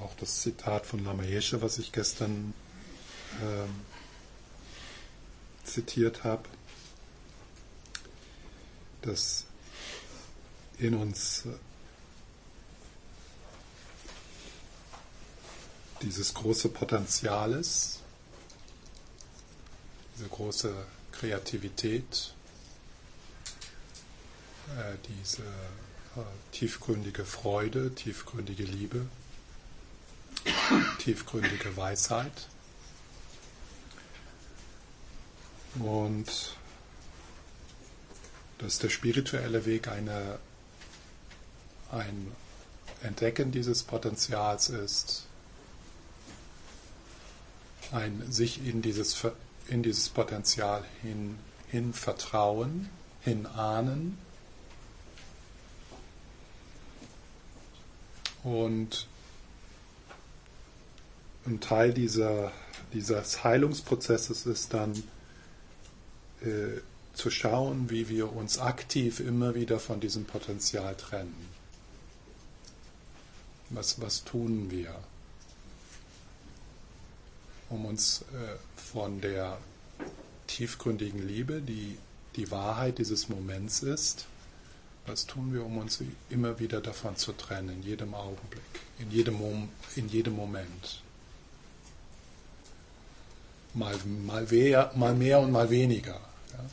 auch das Zitat von Lama Yeshe, was ich gestern ähm, zitiert habe, dass in uns dieses große Potenzial ist, diese große Kreativität, äh, diese äh, tiefgründige Freude, tiefgründige Liebe, tiefgründige Weisheit. Und dass der spirituelle Weg eine, ein Entdecken dieses Potenzials ist, ein sich in dieses, in dieses Potenzial hin, hin vertrauen, hin ahnen und ein Teil dieser, dieses Heilungsprozesses ist dann äh, zu schauen, wie wir uns aktiv immer wieder von diesem Potenzial trennen. Was, was tun wir? um uns äh, von der tiefgründigen Liebe, die die Wahrheit dieses Moments ist, was tun wir, um uns immer wieder davon zu trennen, in jedem Augenblick, in jedem, in jedem Moment. Mal, mal, mehr, mal mehr und mal weniger. Ja.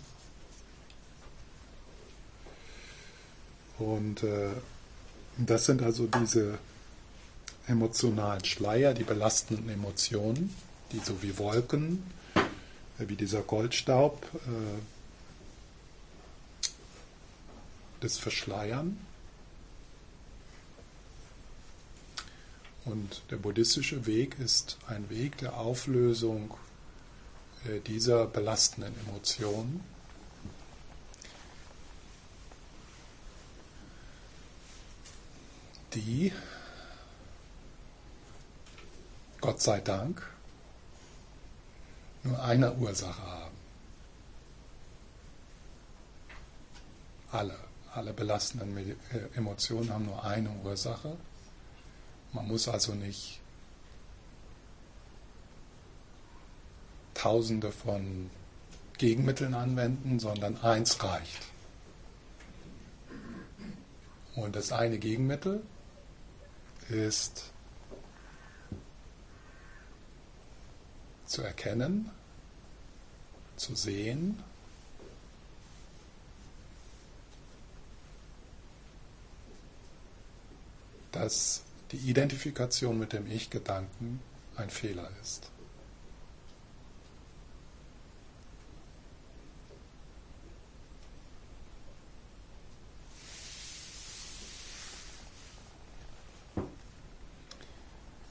Und äh, das sind also diese emotionalen Schleier, die belastenden Emotionen die so wie Wolken, äh, wie dieser Goldstaub, äh, das Verschleiern. Und der buddhistische Weg ist ein Weg der Auflösung dieser belastenden Emotionen. die, Gott sei Dank, nur eine Ursache haben. Alle, alle belastenden äh, Emotionen haben nur eine Ursache. Man muss also nicht Tausende von Gegenmitteln anwenden, sondern eins reicht. Und das eine Gegenmittel ist zu erkennen, zu sehen. dass die Identifikation mit dem Ich-Gedanken ein Fehler ist.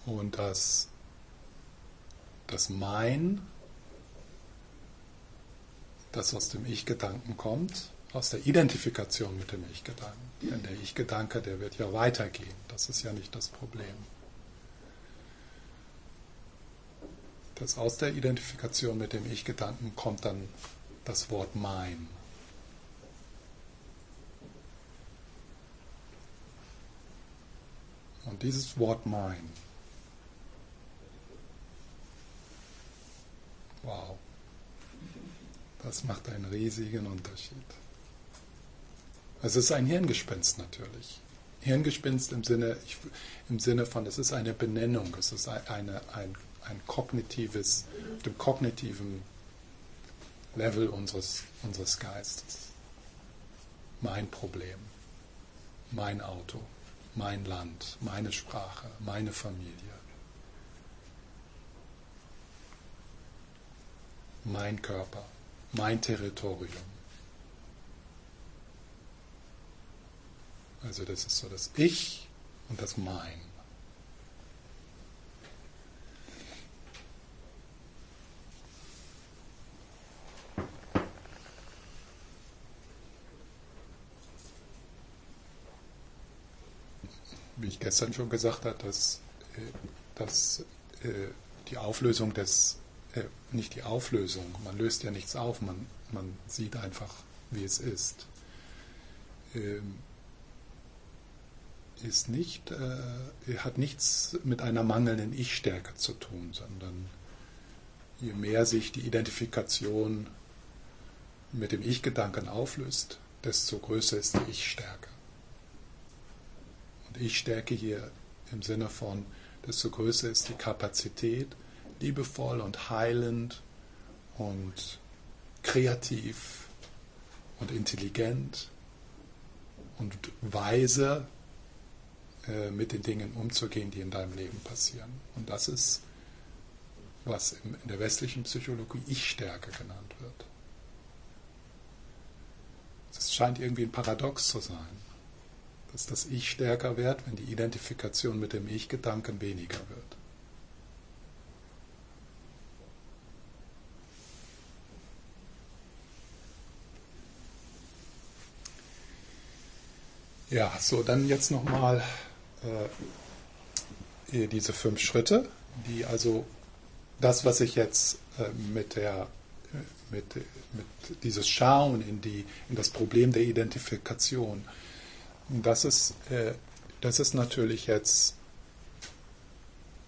Und dass das Mein das aus dem Ich-Gedanken kommt, aus der Identifikation mit dem Ich-Gedanken. Denn der Ich-Gedanke, der wird ja weitergehen. Das ist ja nicht das Problem. Das aus der Identifikation mit dem Ich-Gedanken kommt dann das Wort mein. Und dieses Wort mein, wow, das macht einen riesigen Unterschied. Es ist ein Hirngespinst natürlich. Hirngespinst im Sinne, ich, im Sinne von, es ist eine Benennung, es ist eine, ein, ein kognitives, dem kognitiven Level unseres, unseres Geistes. Mein Problem, mein Auto, mein Land, meine Sprache, meine Familie. Mein Körper mein Territorium. Also das ist so das Ich und das Mein. Wie ich gestern schon gesagt habe, dass, äh, dass äh, die Auflösung des äh, nicht die Auflösung, man löst ja nichts auf, man, man sieht einfach, wie es ist. Ähm, ist nicht, äh, hat nichts mit einer mangelnden Ich-Stärke zu tun, sondern je mehr sich die Identifikation mit dem Ich-Gedanken auflöst, desto größer ist die Ich-Stärke. Und Ich-Stärke hier im Sinne von, desto größer ist die Kapazität, liebevoll und heilend und kreativ und intelligent und weise äh, mit den Dingen umzugehen, die in deinem Leben passieren. Und das ist, was in der westlichen Psychologie Ich-Stärke genannt wird. Es scheint irgendwie ein Paradox zu sein, dass das Ich stärker wird, wenn die Identifikation mit dem Ich-Gedanken weniger wird. Ja, so, dann jetzt nochmal äh, diese fünf Schritte, die also das, was ich jetzt äh, mit der mit, mit dieses Schauen in, die, in das Problem der Identifikation, das ist, äh, das ist natürlich jetzt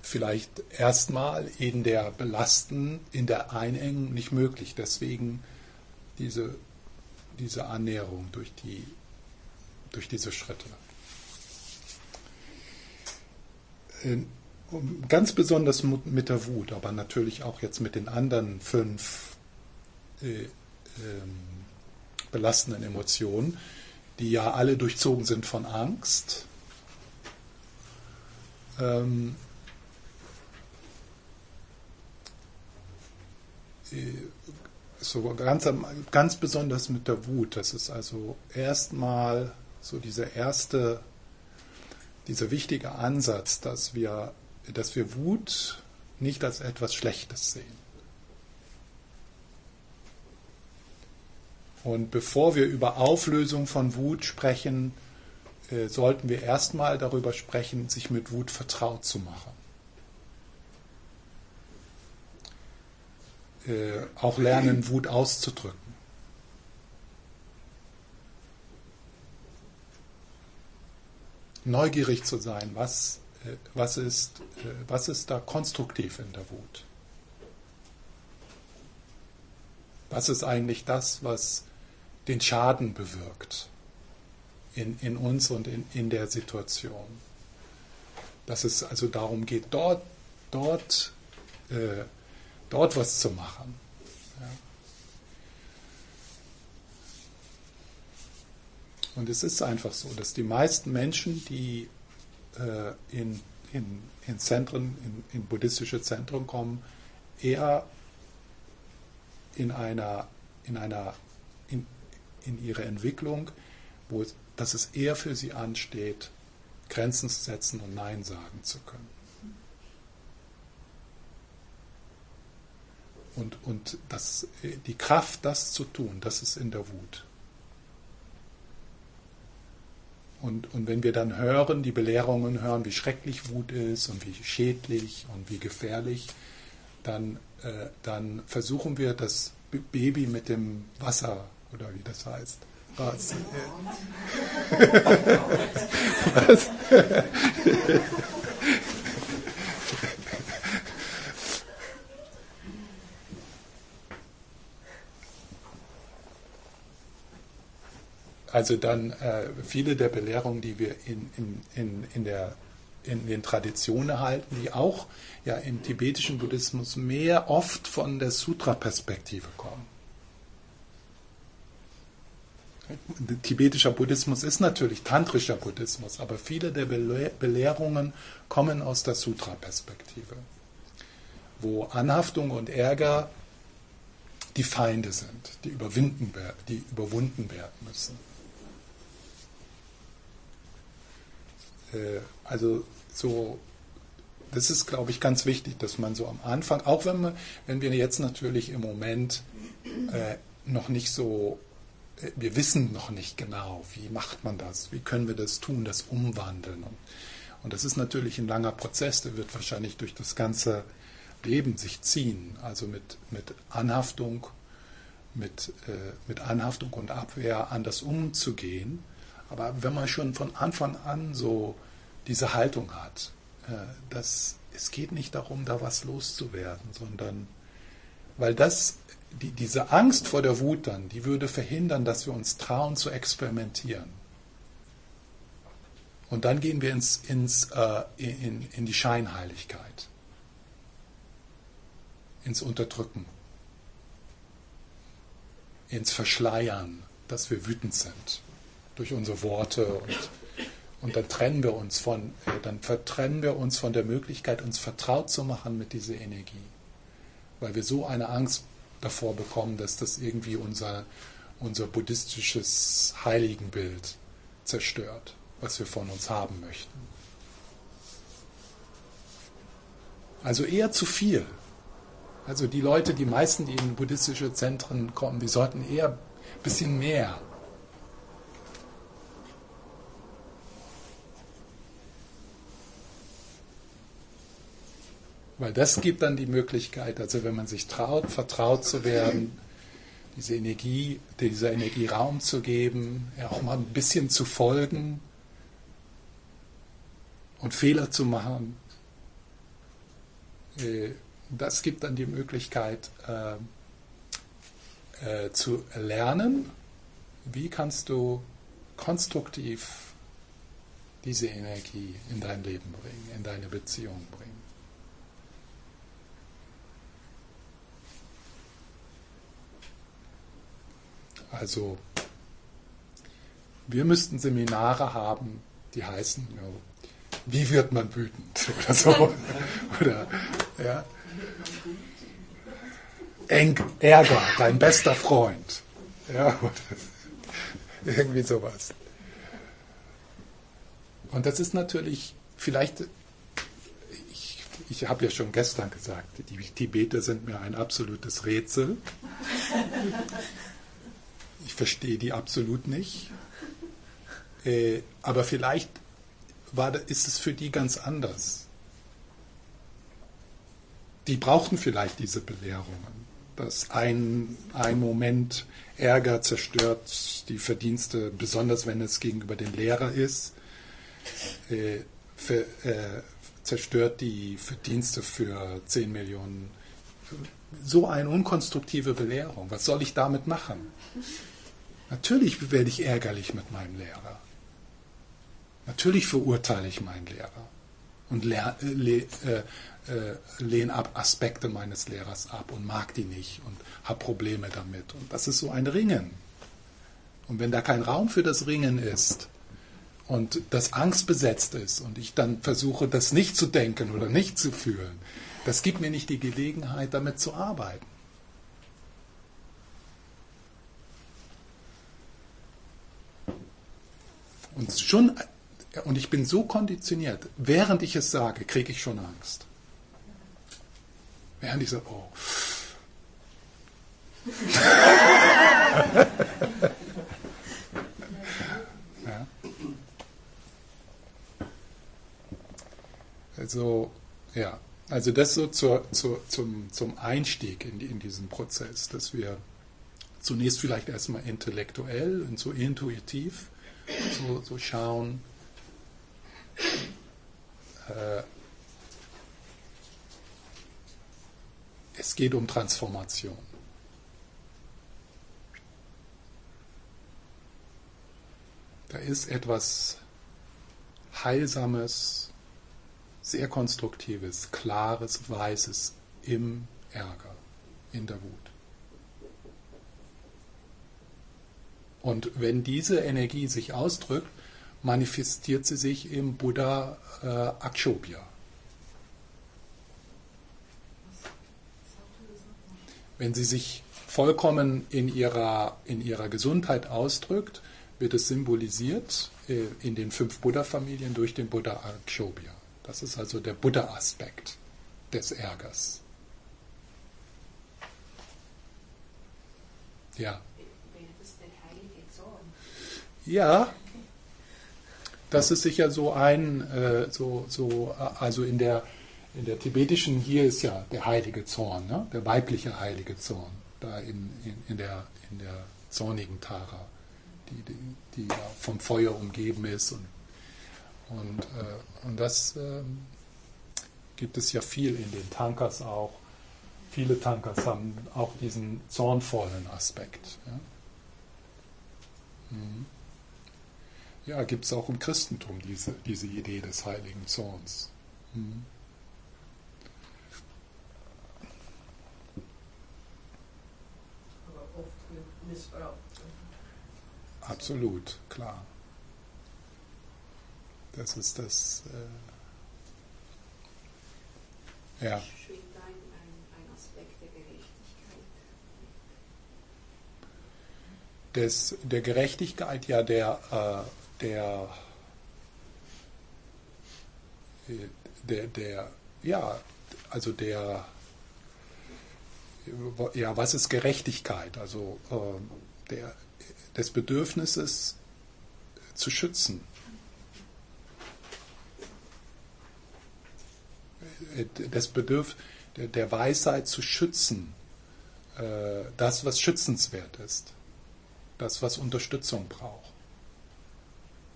vielleicht erstmal in der Belasten, in der Einengung nicht möglich. Deswegen diese, diese Annäherung durch, die, durch diese Schritte. Ganz besonders mit der Wut, aber natürlich auch jetzt mit den anderen fünf äh, ähm, belastenden Emotionen, die ja alle durchzogen sind von Angst. Ähm, äh, so ganz, ganz besonders mit der Wut. Das ist also erstmal so dieser erste dieser wichtige Ansatz, dass wir, dass wir Wut nicht als etwas Schlechtes sehen. Und bevor wir über Auflösung von Wut sprechen, äh, sollten wir erstmal darüber sprechen, sich mit Wut vertraut zu machen. Äh, auch lernen, Wut auszudrücken. Neugierig zu sein, was, äh, was, ist, äh, was ist da konstruktiv in der Wut? Was ist eigentlich das, was den Schaden bewirkt in, in uns und in, in der Situation? Dass es also darum geht, dort, dort, äh, dort was zu machen. Ja. Und es ist einfach so, dass die meisten Menschen, die äh, in, in, in Zentren, in, in buddhistische Zentren kommen, eher in einer, in einer, in, in ihrer Entwicklung, wo es, dass es eher für sie ansteht, Grenzen zu setzen und Nein sagen zu können. Und, und das, die Kraft, das zu tun, das ist in der Wut. Und, und wenn wir dann hören, die Belehrungen hören, wie schrecklich Wut ist und wie schädlich und wie gefährlich, dann, äh, dann versuchen wir das Baby mit dem Wasser, oder wie das heißt, was? was? Also dann äh, viele der Belehrungen, die wir in, in, in, in, der, in den Traditionen erhalten, die auch ja, im tibetischen Buddhismus mehr oft von der Sutra-Perspektive kommen. Tibetischer Buddhismus ist natürlich tantrischer Buddhismus, aber viele der Belehrungen kommen aus der Sutra-Perspektive, wo Anhaftung und Ärger die Feinde sind, die, überwinden, die überwunden werden müssen. Also so, das ist, glaube ich, ganz wichtig, dass man so am Anfang, auch wenn wir, wenn wir jetzt natürlich im Moment äh, noch nicht so, äh, wir wissen noch nicht genau, wie macht man das, wie können wir das tun, das umwandeln. Und, und das ist natürlich ein langer Prozess, der wird wahrscheinlich durch das ganze Leben sich ziehen, also mit, mit Anhaftung, mit, äh, mit Anhaftung und Abwehr anders umzugehen aber wenn man schon von Anfang an so diese Haltung hat, äh, dass es geht nicht darum, da was loszuwerden, sondern weil das, die, diese Angst vor der Wut dann, die würde verhindern, dass wir uns trauen zu experimentieren. Und dann gehen wir ins, ins, äh, in, in die Scheinheiligkeit, ins Unterdrücken, ins Verschleiern, dass wir wütend sind durch unsere Worte und, und dann trennen wir uns von, äh, dann vertrennen wir uns von der Möglichkeit, uns vertraut zu machen mit dieser Energie, weil wir so eine Angst davor bekommen, dass das irgendwie unser, unser buddhistisches Heiligenbild zerstört was wir von uns haben möchten. Also eher zu viel. Also die Leute, die meisten, die in buddhistische Zentren kommen, die sollten eher ein bisschen mehr. Weil das gibt dann die Möglichkeit, also wenn man sich traut, vertraut zu werden, diese Energie, dieser Energie Raum zu geben, ja auch mal ein bisschen zu folgen, und Fehler zu machen. Äh, das gibt dann die Möglichkeit äh, äh, zu lernen, wie kannst du konstruktiv diese Energie in dein Leben bringen, in deine Beziehung bringen. Also wir müssten Seminare haben, die heißen wie wird man wütend oder so. oder, ja. Eng, Ärger, dein bester Freund. Ja, irgendwie sowas. Und das ist natürlich vielleicht, ich, ich habe ja schon gestern gesagt, die Tibeter sind mir ein absolutes Rätsel. Ich verstehe die absolut nicht. Äh, aber vielleicht war, ist es für die ganz anders. Die brauchten vielleicht diese Belehrungen, dass ein, ein Moment Ärger zerstört die Verdienste, besonders wenn es gegenüber dem Lehrer ist, äh, für, äh, zerstört die Verdienste für 10 Millionen. So eine unkonstruktive Belehrung. Was soll ich damit machen? Natürlich werde ich ärgerlich mit meinem Lehrer. Natürlich verurteile ich meinen Lehrer und le le äh, äh, lehne ab Aspekte meines Lehrers ab und mag die nicht und habe Probleme damit. Und das ist so ein Ringen. Und wenn da kein Raum für das Ringen ist und das Angst besetzt ist und ich dann versuche, das nicht zu denken oder nicht zu fühlen, das gibt mir nicht die Gelegenheit, damit zu arbeiten. Und schon und ich bin so konditioniert, während ich es sage, kriege ich schon Angst. Während ich sage, oh. ja. Also, ja, also das so zur, zur, zum, zum Einstieg in, in diesen Prozess, dass wir zunächst vielleicht erstmal intellektuell und so intuitiv so, so schauen, äh, es geht um Transformation. Da ist etwas Heilsames, sehr Konstruktives, Klares, Weißes im Ärger, in der Wut. Und wenn diese Energie sich ausdrückt, manifestiert sie sich im Buddha äh, Akshobhya. Wenn sie sich vollkommen in ihrer, in ihrer Gesundheit ausdrückt, wird es symbolisiert äh, in den fünf Buddha-Familien durch den Buddha Akshobhya. Das ist also der Buddha-Aspekt des Ärgers. Ja. Ja, das ist sicher so ein, äh, so, so, also in der, in der tibetischen, hier ist ja der heilige Zorn, ne? der weibliche heilige Zorn, da in, in, in, der, in der zornigen Tara, die, die, die vom Feuer umgeben ist. Und, Und, äh, und das äh, gibt es ja viel in den Tankers auch. Viele Tankers haben auch diesen zornvollen Aspekt. Ja, mhm. ja gibt es auch im Christentum diese, diese Idee des heiligen Zorns. Mhm. Aber oft missbraucht. Absolut, klar. Das ist das. Äh, ja. Des, der Gerechtigkeit, ja, der, äh, der, der, der, ja, also der, ja, was ist Gerechtigkeit? Also äh, der, des Bedürfnisses zu schützen. Das Bedürf der Weisheit zu schützen, äh, das, was schützenswert ist, das, was Unterstützung braucht,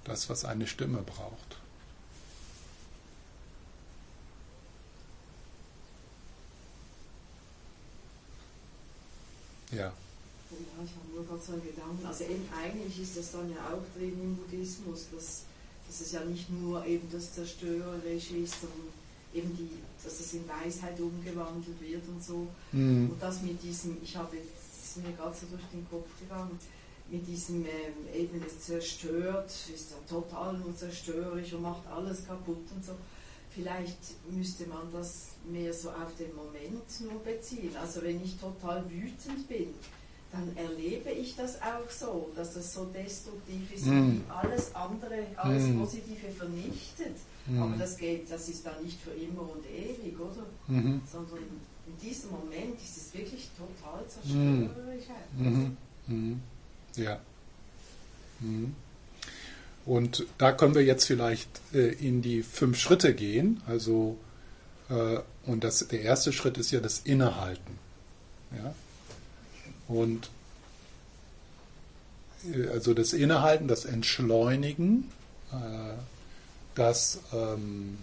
das, was eine Stimme braucht. Ja. Ja, ich habe nur gerade so einen Gedanken. Also eben eigentlich ist das dann ja auch drin im Buddhismus, dass, dass es ja nicht nur eben das Zerstörerische ist, sondern eben die, dass es in Weisheit umgewandelt wird und so. Mhm. Und das mit diesem, ich habe jetzt mir gerade so durch den Kopf gegangen, mit diesem ähm, eben es zerstört, ist ja total nur zerstörerisch und macht alles kaputt und so. Vielleicht müsste man das mehr so auf den Moment nur beziehen. Also wenn ich total wütend bin, dann erlebe ich das auch so, dass das so destruktiv ist mm. und alles andere, alles mm. Positive vernichtet. Mm. Aber das geht, das ist dann nicht für immer und ewig, oder? -hmm. Sondern in diesem Moment ist es wirklich total zerstörerisch. -hmm. -hmm. Ja. Mhm. Und da können wir jetzt vielleicht äh, in die fünf Schritte gehen. Also, äh, und das, der erste Schritt ist ja das Innehalten. Ja? Und äh, also das Innehalten, das Entschleunigen, äh, das ähm,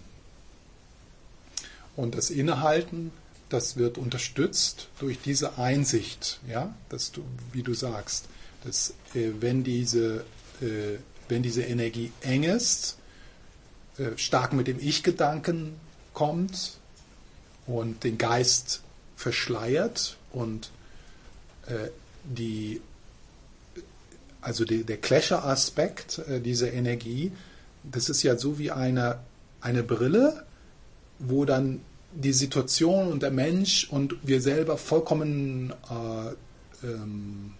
und das Innehalten, das wird unterstützt durch diese Einsicht, ja, dass du, wie du sagst, dass äh, wenn diese wenn diese Energie eng ist, stark mit dem Ich-Gedanken kommt und den Geist verschleiert und die, also die, der Clasher-Aspekt äh, dieser Energie, das ist ja so wie eine, eine Brille, wo dann die Situation und der Mensch und wir selber vollkommen äh, ähm,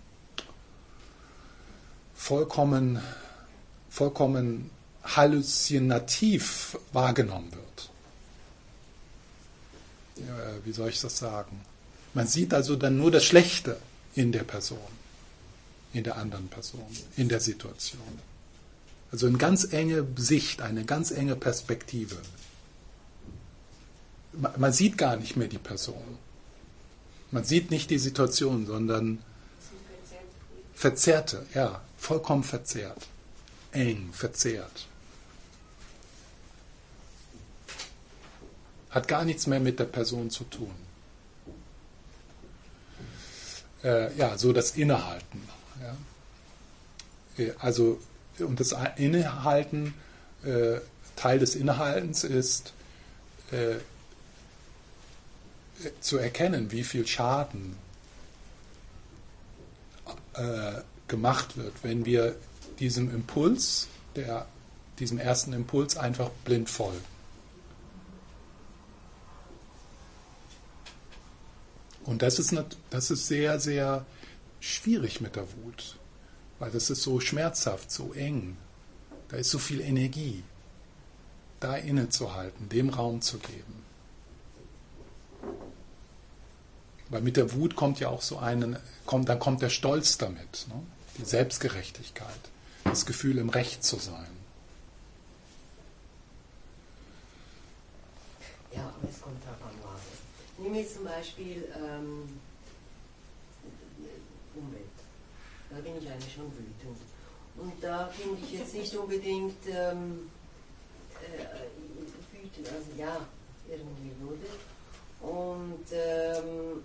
vollkommen vollkommen halluzinativ wahrgenommen wird. Ja, wie soll ich das sagen? Man sieht also dann nur das Schlechte in der Person, in der anderen Person, in der Situation. Also eine ganz enge Sicht, eine ganz enge Perspektive. Man sieht gar nicht mehr die Person. Man sieht nicht die Situation, sondern verzerrte, ja, vollkommen verzerrt, eng, verzerrt. Hat gar nichts mehr mit der Person zu tun äh, ja, so das Innehalten. Ja. Äh, also, und das Innehalten, äh, Teil des Innehaltens ist, äh, zu erkennen, wie viel Schaden äh, gemacht wird, wenn wir diesem Impuls, der, diesem ersten Impuls einfach blind folgen. Und das ist, das ist sehr, sehr schwierig mit der Wut, weil das ist so schmerzhaft, so eng. Da ist so viel Energie. Da innezuhalten, dem Raum zu geben. Weil mit der Wut kommt ja auch so einen, kommt, dann kommt der Stolz damit, ne? die Selbstgerechtigkeit, das Gefühl im Recht zu sein. Ja, aber es kommt Nehmen wir zum Beispiel ähm, Umwelt. Da bin ich eigentlich schon wütend. Und da finde ich jetzt nicht unbedingt ähm, äh, wütend, also ja, irgendwie wurde. Und ähm,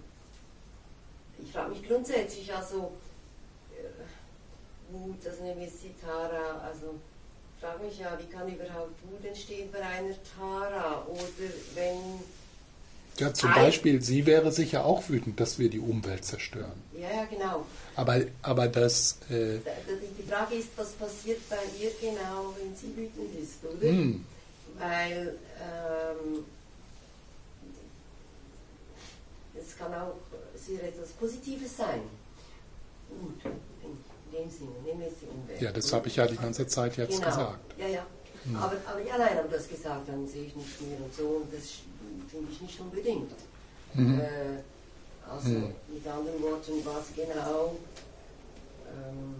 ich frage mich grundsätzlich, also äh, Wut, also eine Sitara, also ich frage mich ja, wie kann überhaupt Wut entstehen bei einer Tara oder wenn Ja, zum Ein- Beispiel, sie wäre sicher auch wütend, dass wir die Umwelt zerstören. ja, ja, genau. Aber, aber das, äh, die Frage ist, was passiert bei ihr genau, wenn sie wütend ist, oder? hm, Weil ähm, es kann auch sehr etwas Positives sein. Gut, in dem Sinne, nehmen wir jetzt die Umwelt. ja, das habe ich ja die ganze Zeit jetzt genau. gesagt. Ja, ja. Aber, aber ja, nein, aber du hast gesagt, dann sehe ich nicht mehr und so, und das finde ich nicht unbedingt. Mhm. Äh, also Mhm. mit anderen Worten, was genau, ähm,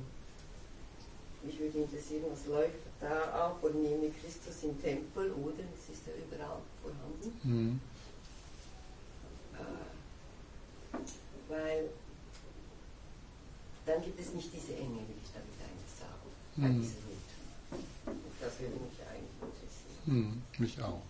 mich würde interessieren, was läuft da ab und nehme Christus im Tempel, oder? Es ist ja überall vorhanden. Mhm. Äh, weil dann gibt es nicht diese Enge, will ich damit eigentlich sagen. Bei Mhm. dieser Wut. Und das würde mich. Hm, mich auch.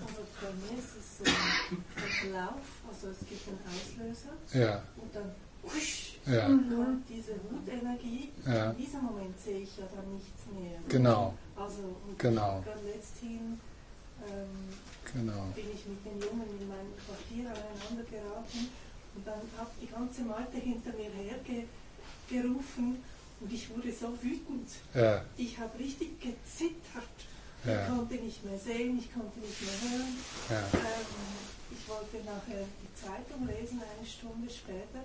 Also bei mir ist es so ein Verlauf, also es gibt einen Auslöser Ja, und dann husch, ja, kommt diese Wutenergie. Ja. In diesem Moment sehe ich ja dann nichts mehr. genau, Also und Genau. gerade letzthin ähm, genau. bin ich mit den Jungen in meinem Quartier aneinander geraten und dann hat die ganze Malte hinter mir hergerufen und ich wurde so wütend. Ja, Ich habe richtig gezittert. Ich Ja. konnte nicht mehr sehen, ich konnte nicht mehr hören. ja, Ähm, ich wollte nachher die Zeitung lesen, eine Stunde später.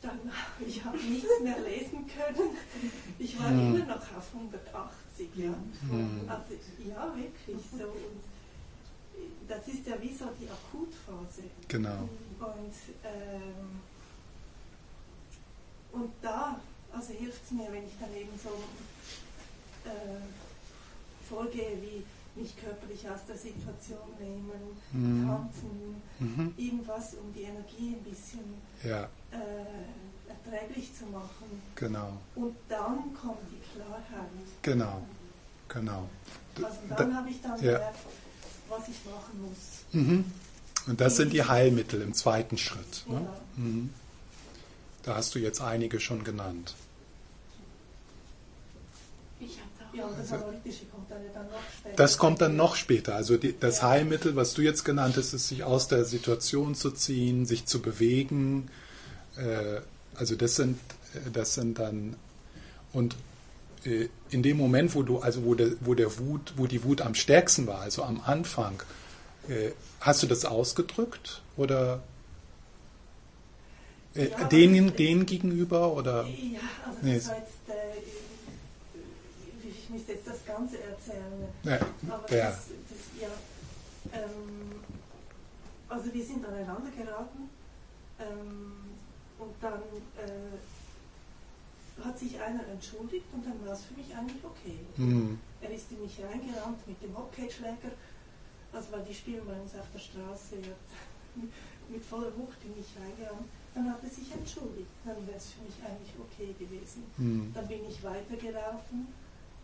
Dann ich habe nichts mehr lesen können. Ich war Hm. immer noch auf 180. Ja, Hm. also, ja wirklich so. Und das ist ja wie so die Akutphase. genau. Und, ähm, und da, also hilft es mir, wenn ich dann eben so äh, vorgehe, wie mich körperlich aus der Situation nehmen, Mhm. tanzen, Mhm. irgendwas, um die Energie ein bisschen Ja, äh, erträglich zu machen. genau, Und dann kommt die Klarheit. genau, genau. Also Da- dann habe ich dann ja. gemerkt, was ich machen muss. Mhm. Und das sind die Heilmittel im zweiten Schritt. Ne? Genau. Da hast du jetzt einige schon genannt. Das Also- kommt dann, noch später. Das kommt dann noch später. Also die, das. Heilmittel, was du jetzt genannt hast, ist sich aus der Situation zu ziehen, sich zu bewegen. Äh, also das sind, äh, das sind dann und äh, in dem Moment, wo du, also wo der, wo der Wut, wo die Wut am stärksten war, also am Anfang, äh, hast du das ausgedrückt oder äh, Ja, denen, denen gegenüber oder? Ja, also Nee. das war jetzt, äh, ich müsste jetzt das Ganze erzählen. Ja, Aber ja. das, das, ja, ähm, also wir sind aneinander geraten ähm, und dann äh, hat sich einer entschuldigt und dann war es für mich eigentlich okay. Hm, Er ist in mich reingerannt mit dem Hockeyschläger, also weil die spielen bei uns auf der Straße, er hat mit voller Wucht in mich reingerannt. Dann hat er sich entschuldigt, dann wäre es für mich eigentlich okay gewesen. hm, Dann bin ich weitergelaufen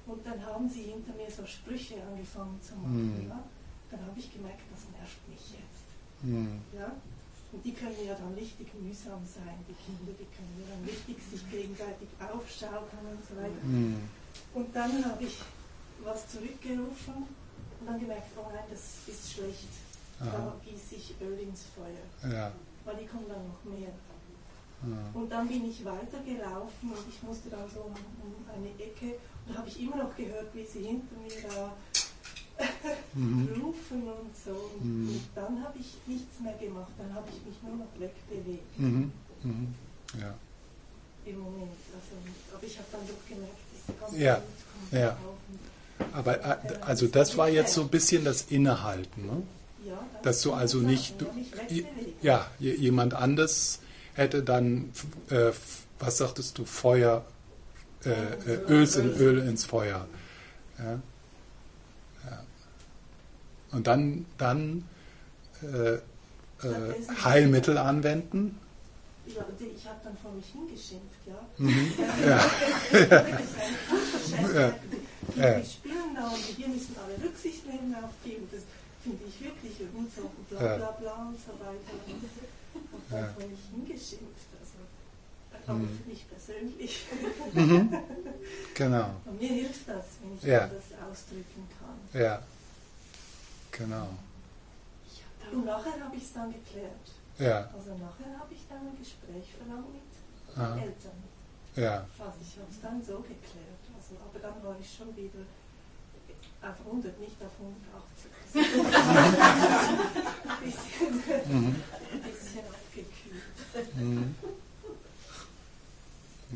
und dann haben sie hinter mir so Sprüche angefangen zu machen. Mhm. Ja? Dann habe ich gemerkt, das nervt mich jetzt. hm, Ja? Und die können ja dann richtig mühsam sein, die Kinder, die können ja dann richtig sich gegenseitig aufschaukeln und so weiter. hm, Und dann habe ich was zurückgerufen und dann gemerkt, oh nein, das ist schlecht. Da gieße ich Öl ins Feuer, ja, weil die kommen dann noch mehr. ah, Und dann bin ich weitergelaufen und ich musste dann so um, um eine Ecke und habe ich immer noch gehört, wie sie hinter mir da mhm, rufen und so. Und, Mhm. und dann habe ich nichts mehr gemacht, dann habe ich mich nur noch wegbewegt mhm, mhm, ja. im Moment. Also, aber ich habe dann doch gemerkt, diese ganze Ja, Wut kommt ja. auf. Und, Aber äh, also das war jetzt so ein bisschen das Innehalten, ne? Ja, das dass du also ich nicht, ja, ja, jemand anders hätte dann, äh, was sagtest du, Feuer, äh, äh, Öls in, Öl ins Feuer. Ja? Ja. Und dann, dann äh, äh, Heilmittel anwenden. ja, ich habe dann vor mich hingeschimpft, ja. Mhm. Ja. Die, Ja. die spielen da und wir müssen alle Rücksicht nehmen auf die und das finde ich wirklich und so bla bla bla und so weiter. Und dann Ja. vor mich hingeschimpft. Also, aber Mhm. für mich persönlich. Mhm. Genau. Und mir hilft das, wenn ich Ja. das ausdrücken kann. Ja. Genau. Und nachher habe ich es dann geklärt. Ja. Also nachher habe ich dann ein Gespräch verlangt mit Aha. Eltern. Ja. Also ich habe es dann so geklärt. Also, aber dann war ich schon wieder auf 100, nicht auf 180. ein bisschen, Mhm. ein bisschen abgekühlt. Mhm.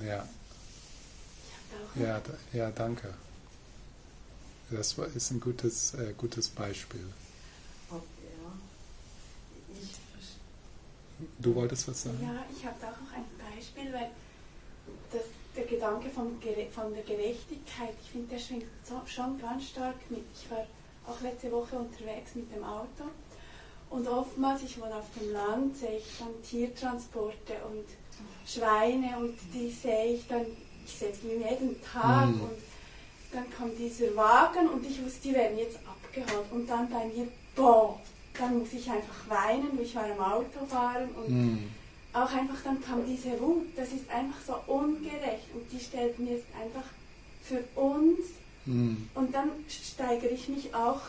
Ja. Ja, ja, danke. Das war- ist ein gutes, äh, gutes Beispiel. Du wolltest was sagen? Ja, ich habe da auch noch ein Beispiel, weil der Gedanke von, von der Gerechtigkeit, ich finde, der schwingt schon ganz stark mit. Ich war auch letzte Woche unterwegs mit dem Auto und oftmals, ich wohne auf dem Land, sehe ich dann Tiertransporte und Schweine und die sehe ich dann, ich sehe die jeden Tag Mhm. und dann kommt dieser Wagen und ich wusste, die werden jetzt abgeholt und dann bei mir, boah, dann muss ich einfach weinen, ich war am Autofahren und Mhm. Auch einfach dann kam diese Wut, das ist einfach so ungerecht und die stellt mir jetzt einfach für uns Mhm. und dann steigere ich mich auch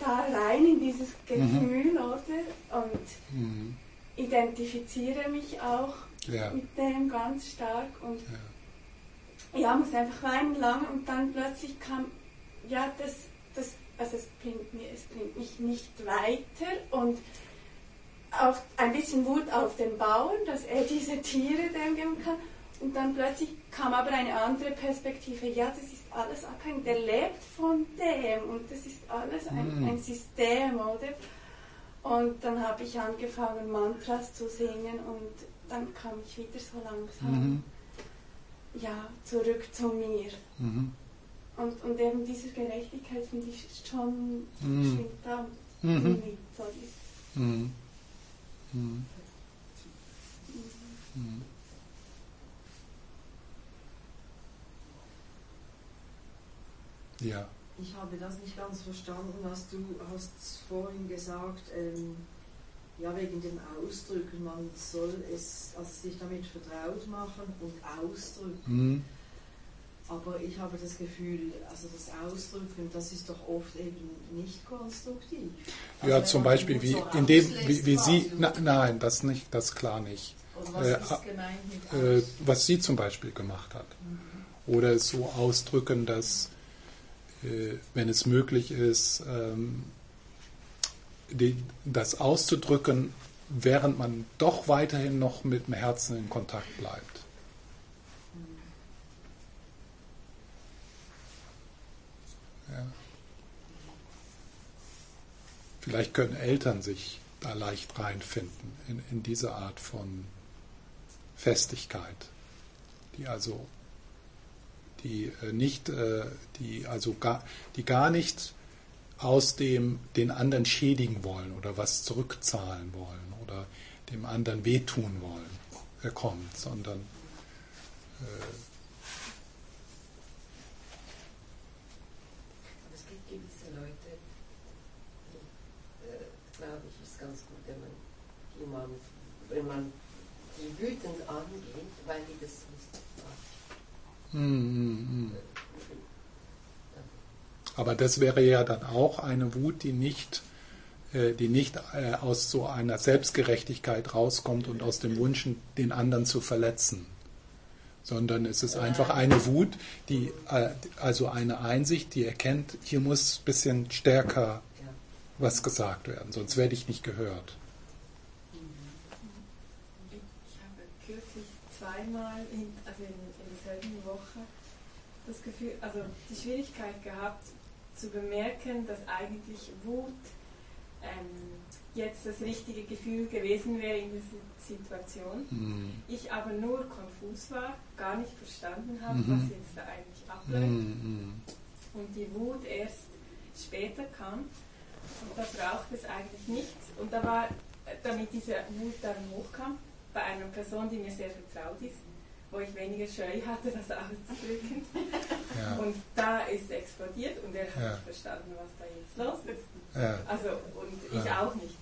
da rein in dieses Gefühl, oder? Und Mhm. identifiziere mich auch Ja. mit dem ganz stark und Ja. ja, muss einfach weinen lange und dann plötzlich kam, ja, das, das, also es bringt, mir, es bringt mich nicht weiter und auch ein bisschen Wut auf den Bauern, dass er diese Tiere dem geben kann. Und dann plötzlich kam aber eine andere Perspektive. Ja, das ist alles abhängig. Der lebt von dem und das ist alles ein, Mhm. ein System, oder? Und dann habe ich angefangen, Mantras zu singen und dann kam ich wieder so langsam Mhm. ja, zurück zu mir. Mhm. Und, und eben diese Gerechtigkeit finde ich schon Mhm. schwingt da mit. So Mhm. Ja. Ich habe das nicht ganz verstanden, was du hast vorhin gesagt, ähm, ja wegen dem Ausdrücken, man soll es also sich damit vertraut machen und ausdrücken. Mhm. Aber ich habe das Gefühl, also das Ausdrücken, das ist doch oft eben nicht konstruktiv. Also Ja, zum Beispiel wie, so indem, rauslässt wie, wie Sie, na, nein, das nicht, das klar nicht. Was äh, mit Äh, was sie zum Beispiel gemacht hat. Oder es so ausdrücken, dass, äh, wenn es möglich ist, ähm, die, das auszudrücken, während man doch weiterhin noch mit dem Herzen in Kontakt bleibt. Vielleicht können Eltern sich da leicht reinfinden in, in diese Art von Festigkeit, die also die äh, nicht, äh, die also gar, die gar nicht aus dem den anderen schädigen wollen oder was zurückzahlen wollen oder dem anderen wehtun wollen, er kommt, sondern äh, Aber es gibt gewisse Leute, die, äh, glaube ich, ist ganz gut, wenn man, die man, wenn man die wütend angeht, weil die das nicht machen. mm, mm, mm. Aber das wäre ja dann auch eine Wut, die nicht, äh, die nicht äh, aus so einer Selbstgerechtigkeit rauskommt und aus dem Wunsch, den anderen zu verletzen. Sondern es ist einfach eine Wut, die, äh, also eine Einsicht, die erkennt, hier muss ein bisschen stärker. Was gesagt werden, sonst werde ich nicht gehört. Ich habe kürzlich zweimal, in, also in, in derselben Woche, das Gefühl, also die Schwierigkeit gehabt, zu bemerken, dass eigentlich Wut ähm, jetzt das richtige Gefühl gewesen wäre in dieser Situation. Mm, Ich aber nur konfus war, gar nicht verstanden habe, Mhm. was jetzt da eigentlich abläuft. mm, Und die Wut erst später kam. Und da braucht es eigentlich nichts. Und da war, damit diese Wut dann hochkam, bei einer Person, die mir sehr vertraut ist, wo ich weniger Scheu hatte, das auszudrücken. Ja. Und da ist explodiert und er hat Ja. nicht verstanden, was da jetzt los ist. Ja. Also, und ich auch nicht.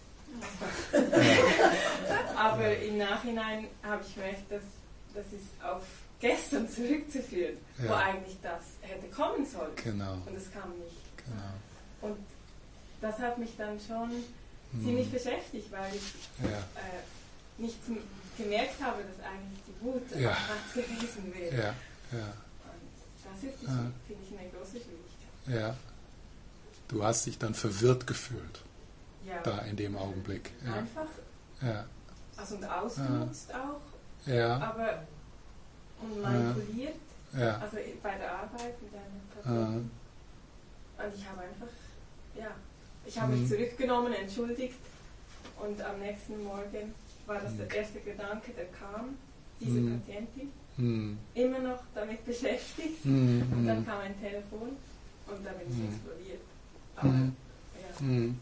Aber im Nachhinein habe ich gemerkt, dass das ist auf gestern zurückzuführen, wo eigentlich das hätte kommen sollen. Genau, Und es kam nicht. genau. Und das hat mich dann schon Hm. ziemlich beschäftigt, weil ich Ja, äh, nicht gemerkt habe, dass eigentlich die Wut Ja. gewesen wäre. ja, ja, Und das ist, Ja. finde ich, eine große Schwierigkeit. ja. Du hast dich dann verwirrt gefühlt, Ja. da in dem Augenblick. Ja, Einfach, ja, also und ausgenutzt auch, ja, aber und manipuliert, ja. also bei der Arbeit mit einer Äh, Person. Und ich habe einfach, ja, ich habe Mhm. mich zurückgenommen, entschuldigt und am nächsten Morgen war das der Mhm. erste Gedanke, der kam, diese Mhm. Patientin, immer noch damit beschäftigt. Und dann kam ein Telefon und da bin ich Mhm. explodiert. Aber, Mhm. ja.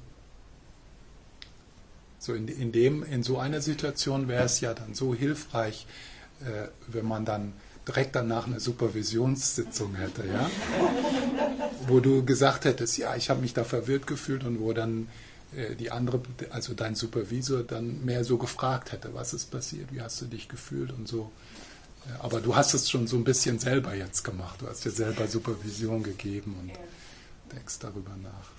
So in, in, dem, in so einer Situation wäre es ja dann so hilfreich, äh, wenn man dann direkt danach eine Supervisionssitzung hätte, ja? wo du gesagt hättest, ja, ich habe mich da verwirrt gefühlt und wo dann äh, die andere, also dein Supervisor dann mehr so gefragt hätte, was ist passiert, wie hast du dich gefühlt und so. Äh, Aber du hast es schon so ein bisschen selber jetzt gemacht. Du hast dir selber Supervision gegeben und denkst darüber nach.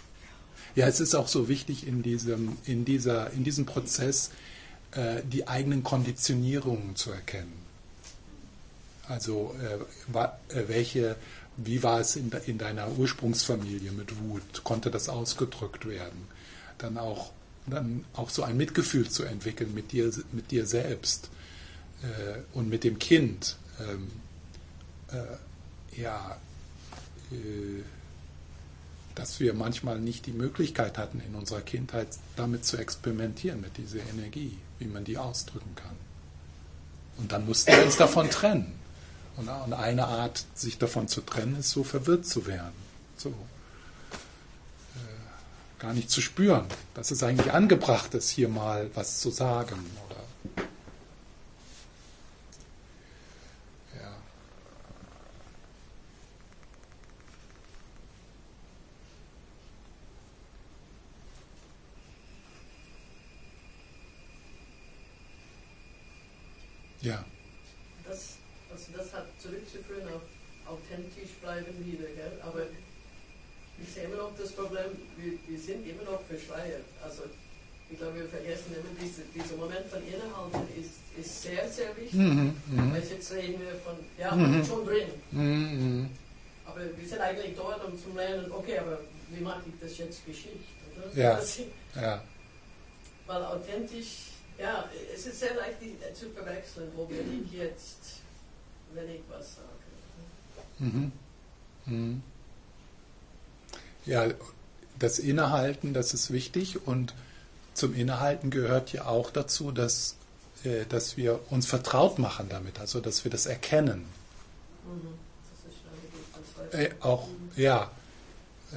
Ja, es ist auch so wichtig in diesem, in dieser, in diesem Prozess äh, die eigenen Konditionierungen zu erkennen. Also äh, äh, welche, wie war es in, de, in deiner Ursprungsfamilie mit Wut? Konnte das ausgedrückt werden? Dann auch, dann auch so ein Mitgefühl zu entwickeln mit dir, mit dir selbst äh, und mit dem Kind. Ähm, äh, ja, äh, dass wir manchmal nicht die Möglichkeit hatten, in unserer Kindheit damit zu experimentieren, mit dieser Energie, wie man die ausdrücken kann. Und dann mussten wir uns davon trennen. Und eine Art, sich davon zu trennen, ist so verwirrt zu werden. So. Äh, gar nicht zu spüren, dass es eigentlich angebracht ist, hier mal was zu sagen. Oder ja. Ja. Das, also das hat zurückzuführen auf authentisch bleiben wieder, gell? aber ich sehe immer noch das Problem, wir, wir verschleiert. Also ich glaube, wir vergessen immer, diese, dieser Moment von Innehalten ist, ist sehr, sehr wichtig. Mhm, mhm. Weil jetzt reden wir von, ja, Mhm. schon drin. Mhm, Aber wir sind eigentlich dort, um zu lernen, okay, aber wie mache ich das jetzt Geschichte? Oder? Ja. Das- ja. Weil authentisch, ja, es ist sehr leicht die, zu verwechseln, wo bin ich jetzt, wenn ich was sage. Mhm. Mhm. Ja, das Innehalten, das ist wichtig und zum Innehalten gehört ja auch dazu, dass, äh, dass wir uns vertraut machen damit, also dass wir das erkennen. Mhm. Äh, auch, ja,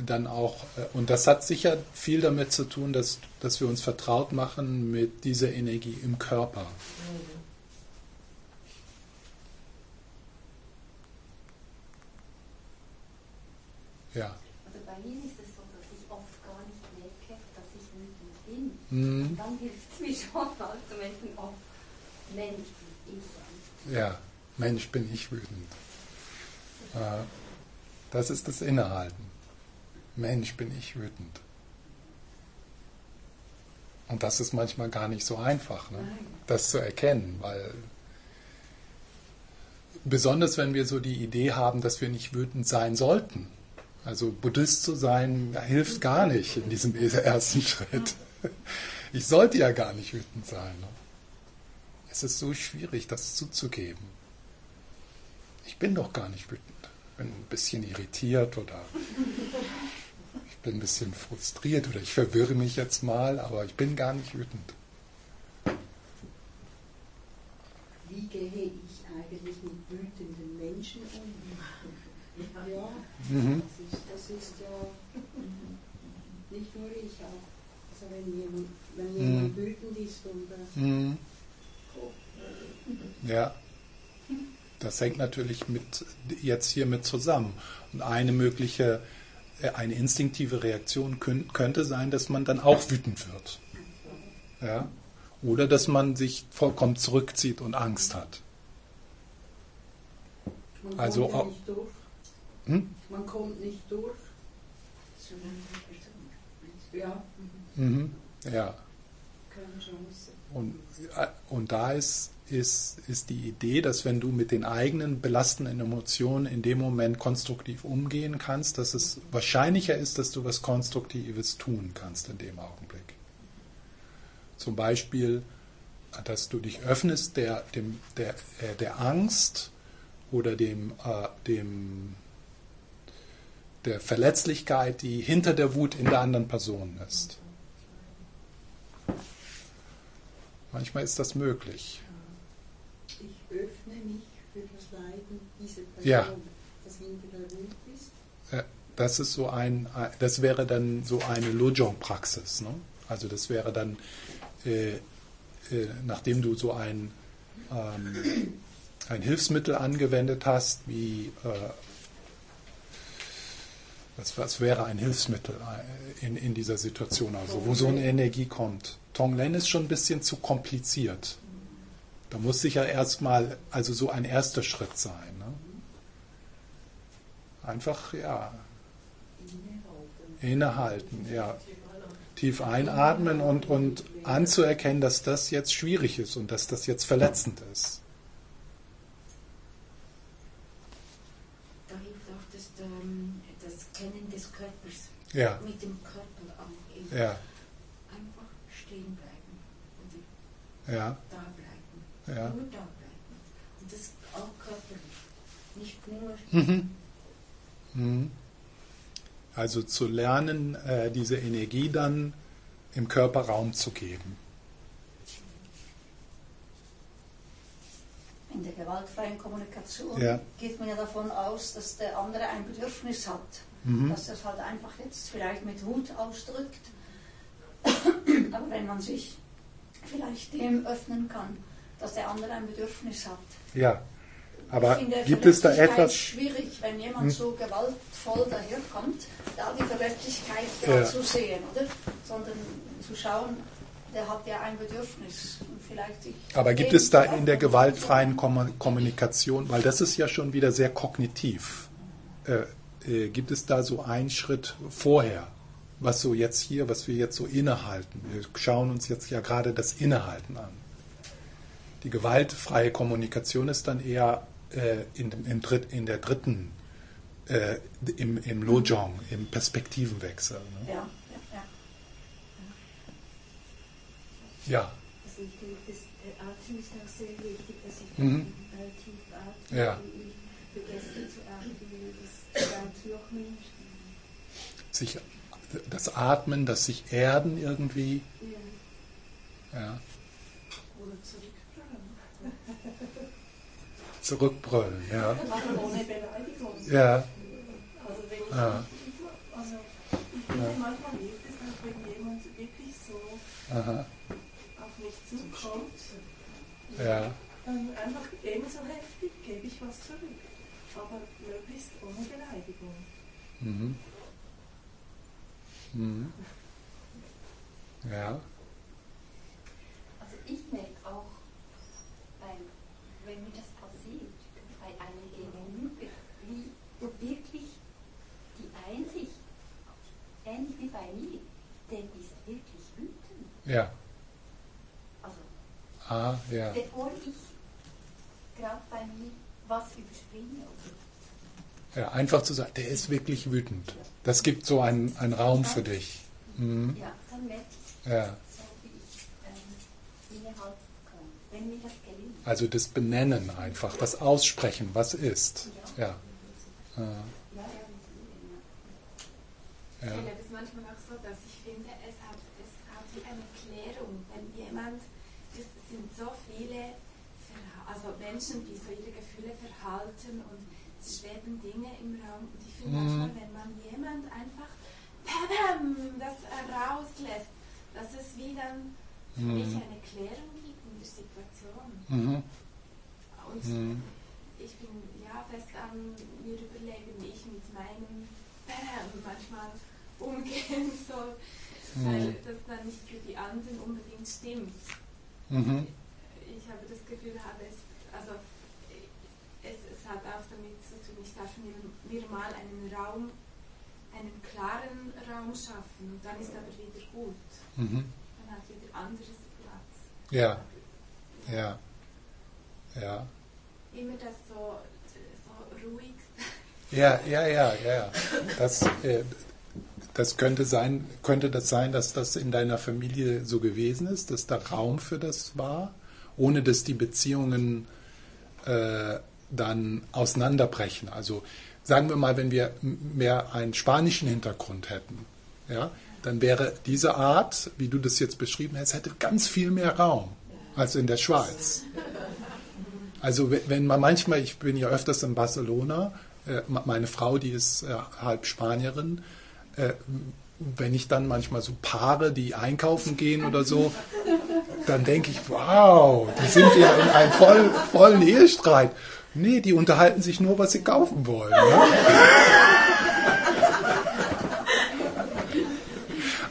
dann auch, äh, und das hat sicher viel damit zu tun, dass, dass wir uns vertraut machen mit dieser Energie im Körper. Mhm. Ja. Also bei mir ist es so, dass ich oft gar nicht merke, dass ich wütend bin. Mhm. Dann hilft es mir schon mal zu merken, oh, Mensch, bin ich. Ja, Mensch, bin ich wütend. Äh, Das ist das Innehalten. Mensch, bin ich wütend. Und das ist manchmal gar nicht so einfach, ne? das zu erkennen, weil besonders wenn wir so die Idee haben, dass wir nicht wütend sein sollten. Also Buddhist zu sein hilft gar nicht in diesem ersten Schritt. Ich sollte ja gar nicht wütend sein. Ne? Es ist so schwierig, das zuzugeben. Ich bin doch gar nicht wütend. Ich bin ein bisschen irritiert oder ich bin ein bisschen frustriert oder ich verwirre mich jetzt mal, aber ich bin gar nicht wütend. Wie gehe ich eigentlich mit wütenden Menschen um? Ja, Mhm. das ist, das ist ja nicht nur ich auch. Also wenn jemand, wenn jemand wütend ist und äh, Mhm. Ja. Das hängt natürlich mit jetzt hiermit zusammen. Und eine mögliche, äh, eine instinktive Reaktion könnte sein, dass man dann auch wütend wird. Ja. Oder dass man sich vollkommen zurückzieht und Angst hat. Man Also kommt nicht durch. Hm? Man kommt nicht durch. Ja, Mhm. Ja. Und, äh, und da ist, ist, ist die Idee, dass wenn du mit den eigenen belastenden Emotionen in dem Moment konstruktiv umgehen kannst, dass es wahrscheinlicher ist, dass du was Konstruktives tun kannst in dem Augenblick. Zum Beispiel, dass du dich öffnest der, dem, der, äh, der Angst oder dem, äh, dem, der Verletzlichkeit, die hinter der Wut in der anderen Person ist. Manchmal ist das möglich. Ich öffne mich für das Leiden dieser Person, Ja. das hinter der Wut ist. Äh, Das ist so ein, das wäre dann so eine Lojong-Praxis. Ne? Also das wäre dann, äh, äh, nachdem du so ein, ähm, ein Hilfsmittel angewendet hast, wie äh, was, was wäre ein Hilfsmittel äh, in, in dieser Situation, also wo so eine Energie kommt. Tonglen ist schon ein bisschen zu kompliziert. Da muss sicher erstmal, also so ein erster Schritt sein. Ne? Einfach, ja, innehalten, ja. Tief einatmen und, und anzuerkennen, dass das jetzt schwierig ist und dass das jetzt verletzend ist. Da hilft auch das, ähm, das Kennen des Körpers. Ja, Mit dem Körper auch eben ja, einfach stehen bleiben oder ja, da bleiben. ja. Nur da bleiben. Und das auch körperlich. Nicht nur Mhm. Mhm. Also zu lernen, äh, diese Energie dann im Körper Raum zu geben. In der gewaltfreien Kommunikation Ja. geht man ja davon aus, dass der andere ein Bedürfnis hat. Mhm. Dass er es halt einfach jetzt vielleicht mit Wut ausdrückt. Aber wenn man sich vielleicht dem öffnen kann, dass der andere ein Bedürfnis hat. Ja, aber ich finde gibt es da etwas? schwierig, wenn jemand Hm. so gewaltvoll daherkommt, da die Verletzlichkeit ja. zu sehen, oder? Sondern zu schauen, der hat ja ein Bedürfnis. Aber gibt es da in der gewaltfreien Kom Kommunikation, weil das ist ja schon wieder sehr kognitiv, äh, äh, gibt es da so einen Schritt vorher, was so jetzt hier, was wir jetzt so innehalten? Wir schauen uns jetzt ja gerade das Innehalten an. Die gewaltfreie Kommunikation ist dann eher äh, in, im Dritt, in der dritten, äh, im, im Lojong, im Perspektivenwechsel. Ne? Ja, ja, ja. Ja, Also ich denke, das, Atem ist auch sehr wichtig, dass ich Mhm. äh, tief atme Ja. und nicht vergesse zu atmen. Das dauert noch mehr. sich, das Atmen, das sich Erden irgendwie. Ja. Ja. Oder zurückbrüllen. Zurückbrüllen, ja. Aber ohne Beleidigung. Ja. Also wenn ich, Ja. also ich finde manchmal hilft es, dass wenn jemand wirklich so Aha. Zukommt, Ja. dann einfach ebenso heftig gebe ich was zurück. Aber möglichst ohne Beleidigung. Mhm. Mhm. Ja. Also ich merke auch, beim, wenn mir das passiert, bei einem Gegenüber, wie wirklich die Einsicht, ähnlich wie bei mir, der ist wirklich wütend. Ja. Ah, ja. bevor ich gerade bei mir was überspringe. Oder ja. Einfach zu sagen, der ist wirklich wütend. Das gibt so einen, einen Raum für dich. Mhm. ja, dann merke ich, Ja. so wie ich ähm, innehalten kann, wenn mir das gelingt. Also das Benennen einfach, das Aussprechen, was ist. Ja. Ja. Ja, ja, Ich Ja. erlebe es manchmal auch so, dass ich finde, es hat, es hat wie eine Klärung, wenn jemand, es sind so viele Verha- also Menschen, die so ihre Gefühle verhalten und es schweben Dinge im Raum und ich finde Mhm. manchmal, wenn man jemand einfach padam, das rauslässt, dass es wie dann für mich Mhm. eine Klärung gibt in der Situation. Mhm. und Mhm. ich bin ja fest am mir überlegen, wie ich mit meinem Bam manchmal umgehen soll, weil Mhm. das dann nicht für die anderen unbedingt stimmt. Mhm. Ich habe das Gefühl, habe es, also es, es hat auch damit zu tun, ich darf mir, mir mal einen Raum, einen klaren Raum schaffen und dann ist aber wieder gut. Mhm. Dann hat wieder anderes Platz. Ja, ja, ja. Immer das so, so ruhig. Ja, ja, ja, ja. Das, äh, das könnte sein, könnte das sein, dass das in deiner Familie so gewesen ist, dass da Raum für das war, ohne dass die Beziehungen äh, dann auseinanderbrechen. Also sagen wir mal, wenn wir mehr einen spanischen Hintergrund hätten, ja, dann wäre diese Art, wie du das jetzt beschrieben hast, hätte ganz viel mehr Raum als in der Schweiz. Also we- wenn man manchmal, ich bin ja öfters in Barcelona, äh, meine Frau, die ist äh, halb Spanierin, wenn ich dann manchmal so Paare, die einkaufen gehen oder so, dann denke ich, wow, die sind ja in einem voll, vollen Ehestreit. Nee, die unterhalten sich nur, was sie kaufen wollen. Ne?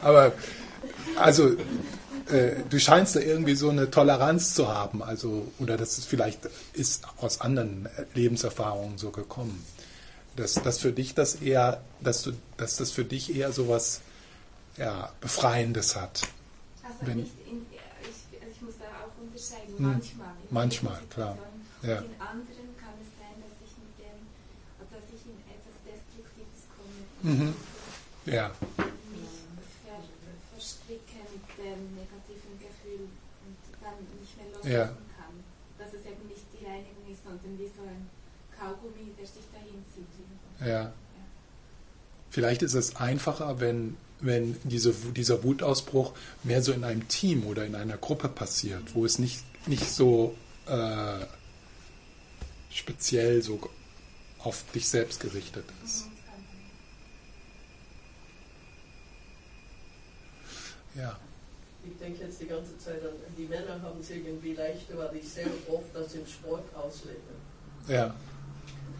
Aber also äh, du scheinst da irgendwie so eine Toleranz zu haben, also oder das ist vielleicht ist aus anderen Lebenserfahrungen so gekommen, dass, dass für dich das eher, dass du, dass das für dich eher so was ja, befreiendes hat. Also Wenn- nicht in, ich, also ich muss da auch unterscheiden, Hm. manchmal. Manchmal, klar. Ja. Und in anderen kann es sein, dass ich mit dem, dass ich in etwas Destruktives komme. Mhm. Ja, Mich ver, verstricke mit dem negativen Gefühl und dann nicht mehr Ja. loslassen kann. Dass es eben nicht die Reinigung ist, sondern wie so ein Kaugummi, der sich dahin zieht. Ja. Vielleicht ist es einfacher, wenn, wenn diese, dieser Wutausbruch mehr so in einem Team oder in einer Gruppe passiert, wo es nicht, nicht so äh, speziell so auf dich selbst gerichtet ist. Ja. Ich denke jetzt die ganze Zeit an, die Männer haben es irgendwie leichter, weil ich sehr oft das im Sport auslebe. Ja.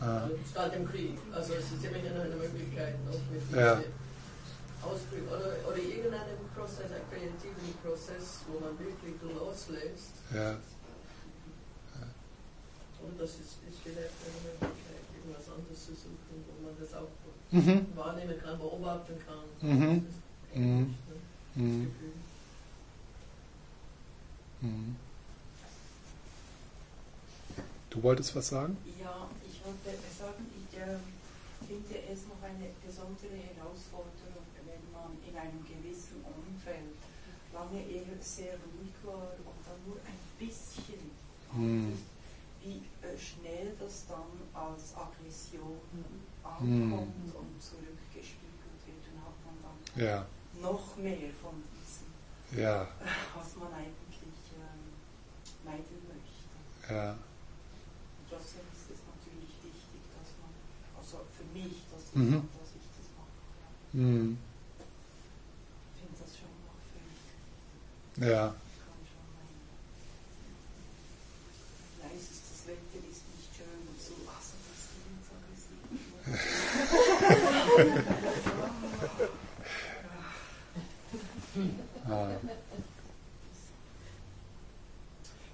Ah. Statt im Krieg. Also es ist immerhin eine Möglichkeit, noch mit Ja. diesen Ausdrücken oder, oder irgendeinem Prozess, einen kreativen Prozess, wo man wirklich loslässt. Ja. Und das ist, ist vielleicht eine Möglichkeit, irgendwas anderes zu suchen, wo man das auch Mhm. wahrnehmen kann, beobachten kann. Mhm. Das Mhm. ne? Mhm. Das. Mhm. Du wolltest was sagen? Ja, wollte sagen, ich äh, finde es noch eine besondere Herausforderung, wenn man in einem gewissen Umfeld lange eher sehr ruhig war und dann nur ein bisschen Hm. wie äh, schnell das dann als Aggression Hm. ankommt und zurückgespiegelt wird und hat man dann Ja. noch mehr von diesem, Ja. äh, was man eigentlich ähm, meiden möchte. Ja. wie ich das so mhm. dass ich das mache. Ja. Mhm. Ich finde das schon hochfähig. Ja. Das Wetter nicht schön und so Wasser, das Wind, alles ah.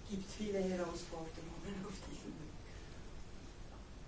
Gibt viele Herausforderungen.